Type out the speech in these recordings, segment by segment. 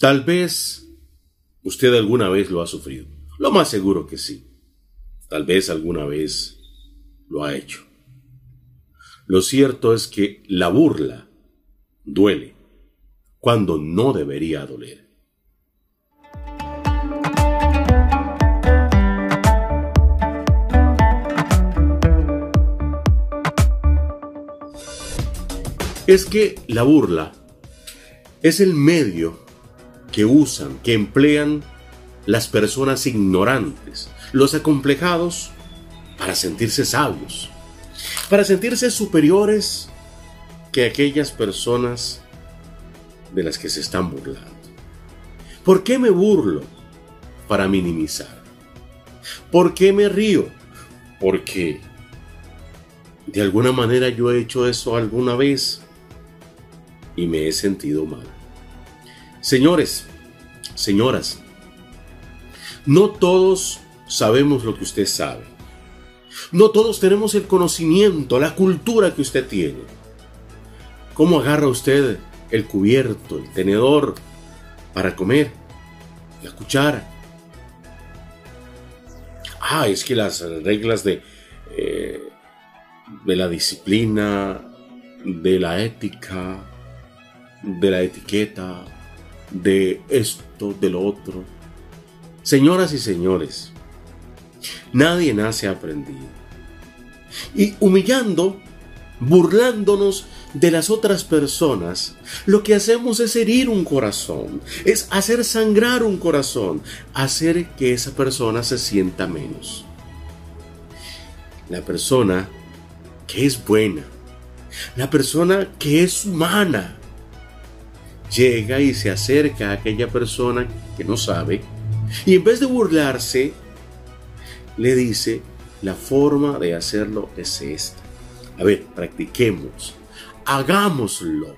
Tal vez usted alguna vez lo ha sufrido. Lo más seguro que sí. Tal vez alguna vez lo ha hecho. Lo cierto es que la burla duele cuando no debería doler. Es que la burla es el medio que usan, que emplean las personas ignorantes, los acomplejados, para sentirse sabios, para sentirse superiores que aquellas personas de las que se están burlando. ¿Por qué me burlo? Para minimizar. ¿Por qué me río? Porque de alguna manera yo he hecho eso alguna vez y me he sentido mal. Señores, señoras, no todos sabemos lo que usted sabe. No todos tenemos el conocimiento, la cultura que usted tiene. ¿Cómo agarra usted el cubierto, el tenedor para comer? La cuchara. Ah, es que las reglas de, eh, de la disciplina, de la ética, de la etiqueta, de esto, de lo otro. Señoras y señores, nadie nace aprendido. Y humillando, burlándonos de las otras personas, lo que hacemos es herir un corazón, es hacer sangrar un corazón, hacer que esa persona se sienta menos. La persona que es buena, la persona que es humana, llega y se acerca a aquella persona que no sabe y en vez de burlarse, le dice, la forma de hacerlo es esta. A ver, practiquemos, hagámoslo.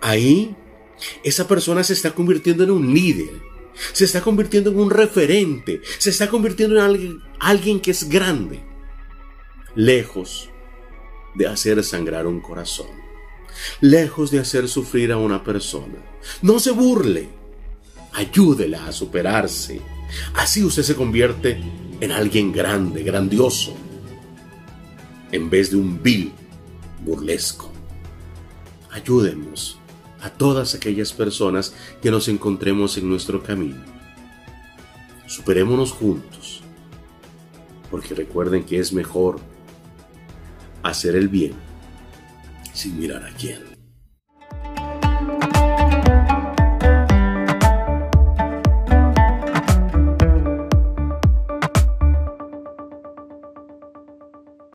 Ahí, esa persona se está convirtiendo en un líder, se está convirtiendo en un referente, se está convirtiendo en alguien, alguien que es grande, lejos de hacer sangrar un corazón lejos de hacer sufrir a una persona. No se burle, ayúdela a superarse. Así usted se convierte en alguien grande, grandioso, en vez de un vil burlesco. Ayúdenos a todas aquellas personas que nos encontremos en nuestro camino. Superémonos juntos, porque recuerden que es mejor hacer el bien sin mirar a quién.